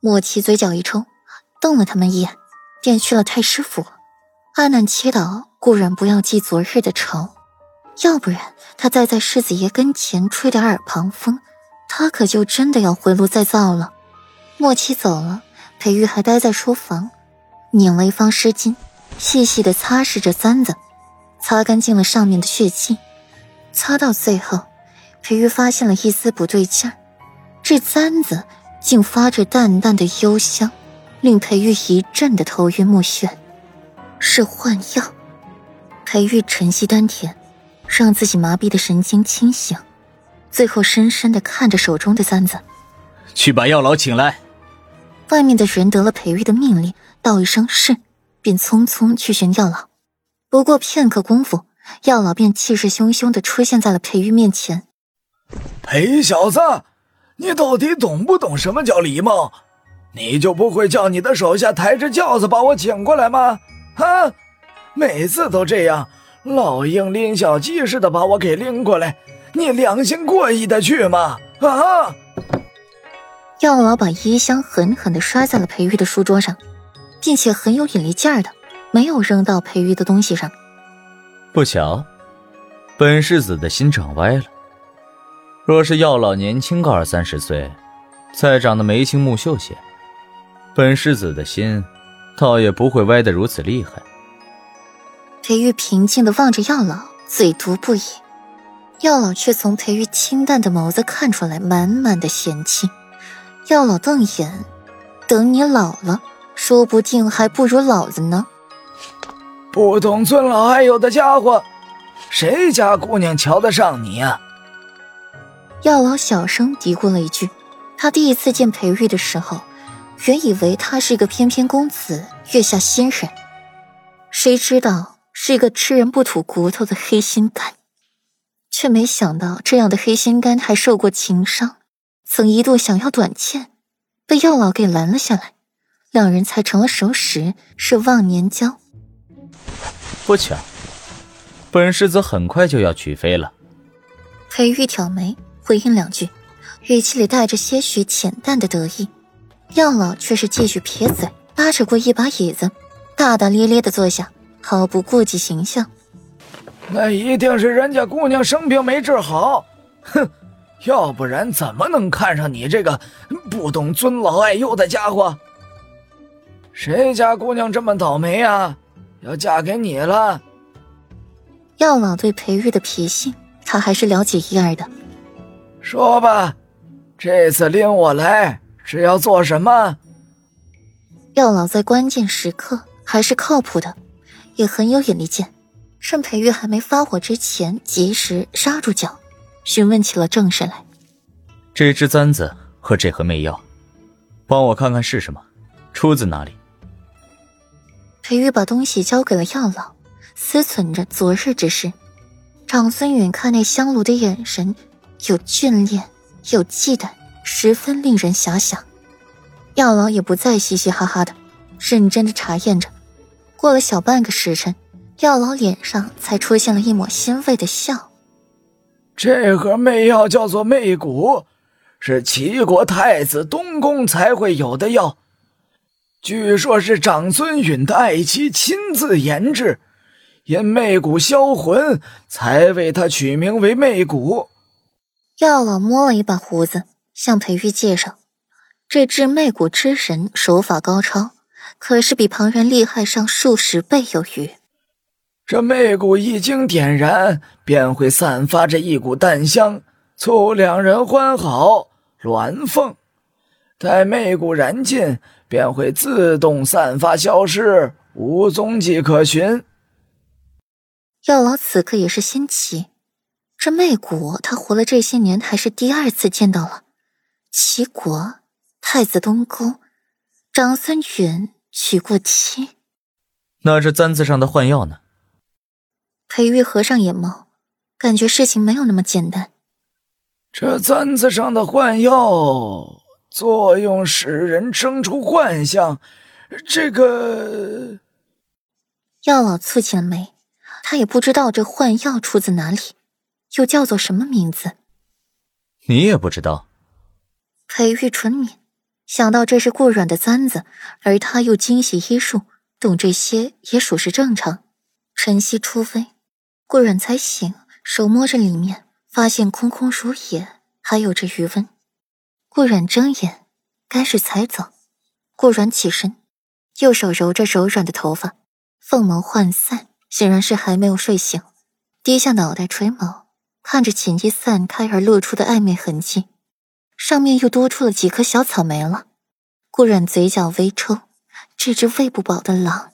莫七嘴角一抽，瞪了他们一眼，便去了太师府，暗暗祈祷顾然不要记昨日的仇，要不然他再在世子爷跟前吹点耳旁风，他可就真的要回炉再造了。莫七走了，裴玉还待在书房，拧了一方湿巾，细细的擦拭着簪子，擦干净了上面的血迹，擦到最后，裴玉发现了一丝不对劲儿，这簪子。竟发着淡淡的幽香，令裴玉一阵的头晕目眩。是幻药。裴玉沉息丹田，让自己麻痹的神经清醒，最后深深的看着手中的簪子，去把药老请来。外面的人得了裴玉的命令，道一声是，便匆匆去寻药老。不过片刻功夫，药老便气势汹汹的出现在了裴玉面前。裴小子。你到底懂不懂什么叫礼貌？你就不会叫你的手下抬着轿子把我请过来吗？啊，每次都这样，老鹰拎小鸡似的把我给拎过来，你良心过意的去吗？啊！药老把衣箱狠狠地摔在了裴玉的书桌上，并且很有引力劲儿的，没有扔到裴玉的东西上。不巧，本世子的心长歪了。若是药老年轻个二三十岁，再长得眉清目秀些，本世子的心，倒也不会歪得如此厉害。裴玉平静的望着药老，嘴毒不已。药老却从裴玉清淡的眸子看出来满满的嫌弃。药老瞪眼，等你老了，说不定还不如老子呢。不懂尊老爱幼的家伙，谁家姑娘瞧得上你呀？药老小声嘀咕了一句：“他第一次见裴玉的时候，原以为他是一个翩翩公子、月下仙人，谁知道是一个吃人不吐骨头的黑心肝，却没想到这样的黑心肝还受过情伤，曾一度想要短剑，被药老给拦了下来，两人才成了熟识，是忘年交。不巧，本世子很快就要娶妃了。”裴玉挑眉。回应两句，语气里带着些许浅淡的得意。药老却是继续撇嘴，拉扯过一把椅子，大大咧咧的坐下，毫不顾及形象。那一定是人家姑娘生病没治好，哼，要不然怎么能看上你这个不懂尊老爱幼的家伙？谁家姑娘这么倒霉啊？要嫁给你了？药老对裴玉的脾性，他还是了解一二的。说吧，这次拎我来是要做什么？药老在关键时刻还是靠谱的，也很有眼力见。趁裴玉还没发火之前，及时刹住脚，询问起了正事来。这只簪子和这盒媚药，帮我看看是什么，出自哪里？裴玉把东西交给了药老，思忖着昨日之事。长孙允看那香炉的眼神。有眷恋，有忌惮，十分令人遐想。药老也不再嘻嘻哈哈的，认真的查验着。过了小半个时辰，药老脸上才出现了一抹欣慰的笑。这盒媚药叫做媚骨，是齐国太子东宫才会有的药，据说是长孙允的爱妻亲自研制，因媚骨销魂，才为他取名为媚骨。药老摸了一把胡子，向裴玉介绍：“这治媚骨之神手法高超，可是比旁人厉害上数十倍有余。这媚骨一经点燃，便会散发着一股淡香，促两人欢好，鸾凤。待媚骨燃尽，便会自动散发消失，无踪迹可寻。”药老此刻也是心奇。这媚骨，他活了这些年还是第二次见到了。齐国太子东宫，长孙允娶过妻。那这簪子上的幻药呢？裴玉合上眼眸，感觉事情没有那么简单。这簪子上的幻药作用使人生出幻象，这个……药老蹙起了眉，他也不知道这幻药出自哪里。又叫做什么名字？你也不知道。裴玉唇抿，想到这是顾阮的簪子，而他又精习医术，懂这些也属是正常。晨曦初飞，顾阮才醒，手摸着里面，发现空空如也，还有着余温。顾阮睁眼，该是才走。顾阮起身，右手揉着柔软的头发，凤眸涣散，显然是还没有睡醒。低下脑袋垂眸，看着锦衣散开而露出的暧昧痕迹，上面又多出了几颗小草莓了。顾然嘴角微抽，这只喂不饱的狼